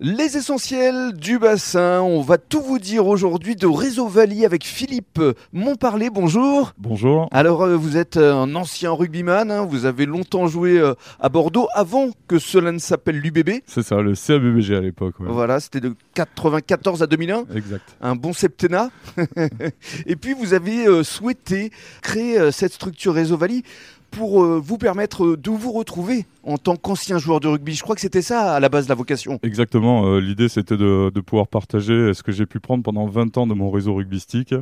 Les essentiels du bassin, on va tout vous dire aujourd'hui de Réseau Valley avec Philippe Montparler, bonjour. Bonjour. Alors euh, vous êtes un ancien rugbyman, hein, vous avez longtemps joué euh, à Bordeaux avant que cela ne s'appelle l'UBB. C'est ça, le CABBG à l'époque. ouais. Voilà, c'était de 94 à 2001, Exact. un bon septennat. Et puis vous avez euh, souhaité créer euh, cette structure Réseau Valley pour euh, vous permettre de vous retrouver en tant qu'ancien joueur de rugby. Je crois que c'était ça à la base de la vocation. Exactement. euh, L'idée, c'était de, de pouvoir partager ce que j'ai pu prendre pendant 20 ans de mon réseau rugbystique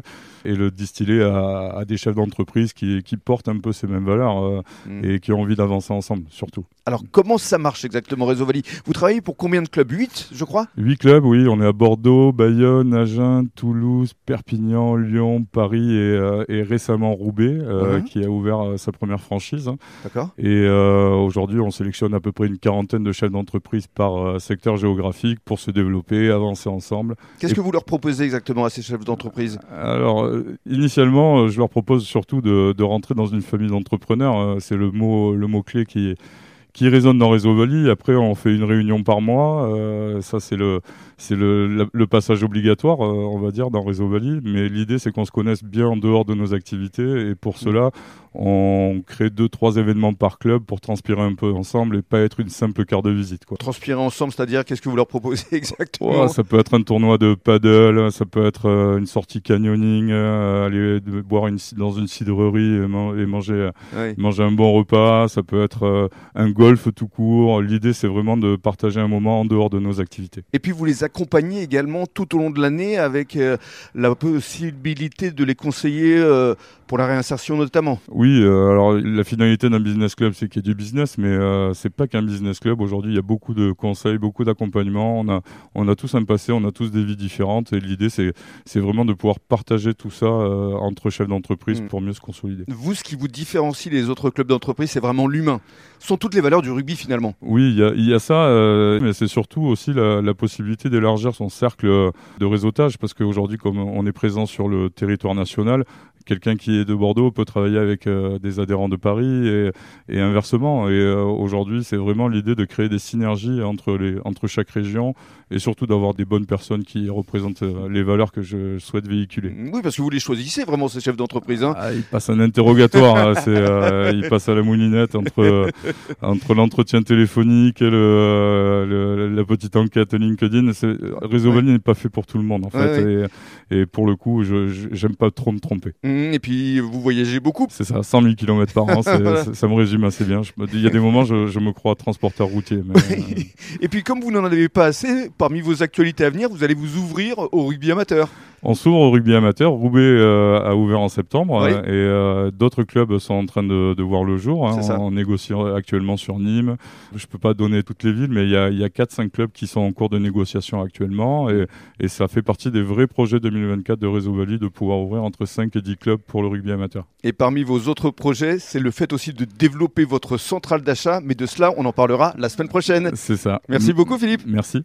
et le distiller à, à des chefs d'entreprise qui, qui portent un peu ces mêmes valeurs euh, Mm. et qui ont envie d'avancer ensemble, surtout. Alors comment ça marche exactement Réseau Valley Vous travaillez pour combien de clubs? 8 je crois? Huit clubs, oui. On est à Bordeaux, Bayonne, Agen, Toulouse, Perpignan, Lyon, Paris et, euh, et récemment Roubaix, euh, qui a ouvert euh, sa première franchise. D'accord. Et aujourd'hui, on sélectionne à peu près une quarantaine de chefs d'entreprise par secteur géographique pour se développer, avancer ensemble. Qu'est-ce Et- que vous leur proposez exactement à ces chefs d'entreprise? Alors, initialement, je leur propose surtout de, de rentrer dans une famille d'entrepreneurs. Euh, c'est le mot, le mot clé qui qui résonne dans Réseau Valley. Après, on fait une réunion par mois. Euh, ça, c'est le, c'est le, la- le passage obligatoire, euh, on va dire, dans Réseau Valley. Mais l'idée, c'est qu'on se connaisse bien en dehors de nos activités. Et pour cela, on crée deux, trois événements par club pour transpirer un peu ensemble et pas être une simple carte de visite. Quoi. Transpirer ensemble, c'est-à-dire qu'est-ce que vous leur proposez exactement Ouais, ça peut être un tournoi de paddle, ça peut être euh, une sortie canyoning, aller boire une, dans une cidrerie et, man- et manger, Oui. manger un bon repas. Ça peut être un golf tout court. L'idée, c'est vraiment de partager un moment en dehors de nos activités. Et puis vous les accompagnez également tout au long de l'année avec euh, la possibilité de les conseiller euh, pour la réinsertion notamment. Oui, euh, alors la finalité d'un business club, c'est qu'il y ait du business, mais euh, c'est pas qu'un business club. Aujourd'hui, il y a beaucoup de conseils, beaucoup d'accompagnement. On a, on a tous un passé, on a tous des vies différentes, et l'idée, c'est, c'est vraiment de pouvoir partager tout ça euh, entre chefs d'entreprise Mm. pour mieux se consolider. Vous, ce qui vous différencie des autres clubs d'entreprise, c'est vraiment l'humain. Ce sont toutes les valeurs du rugby finalement. Oui, il y a, il y a ça, euh, mais c'est surtout aussi la, la possibilité d'élargir son cercle de réseautage, parce qu'aujourd'hui, comme on est présent sur le territoire national, quelqu'un qui est de Bordeaux peut travailler avec euh, des adhérents de Paris et, et inversement. Et euh, aujourd'hui, c'est vraiment l'idée de créer des synergies entre, les, entre chaque région et surtout d'avoir des bonnes personnes qui représentent euh, les valeurs que je souhaite véhiculer. Oui, parce que vous les choisissez vraiment ces chefs d'entreprise. hein. Ah, il passe un interrogatoire, hein, c'est, euh, il passe à la moulinette entre, euh, entre l'entretien téléphonique et le, euh, le- la petite enquête LinkedIn. Réseau Ouais. Valley n'est pas fait pour tout le monde en fait, Ouais, Et, et pour le coup, je, j'aime pas trop me tromper. Mmh, Et puis vous voyagez beaucoup. C'est ça, 100 000 km par an, Voilà. ça me résume assez bien. Il y a des moments, je, je me crois transporteur routier. Mais, euh, Et puis comme vous n'en avez pas assez, parmi vos actualités à venir, vous allez vous ouvrir au rugby amateur. On s'ouvre au rugby amateur. Roubaix euh, a ouvert en septembre Oui. euh, et euh, d'autres clubs sont en train de, de voir le jour. hein. On, on négocie actuellement sur Nîmes. Je peux pas donner toutes les villes, mais il y a, y a 4-5 clubs qui sont en cours de négociation actuellement et, et ça fait partie des vrais projets 2024 de Réseau Valley de pouvoir ouvrir entre 5 et 10 clubs pour le rugby amateur. Et parmi vos autres projets, c'est le fait aussi de développer votre centrale d'achat, mais de cela, on en parlera la semaine prochaine. C'est ça. Merci beaucoup Philippe. Merci.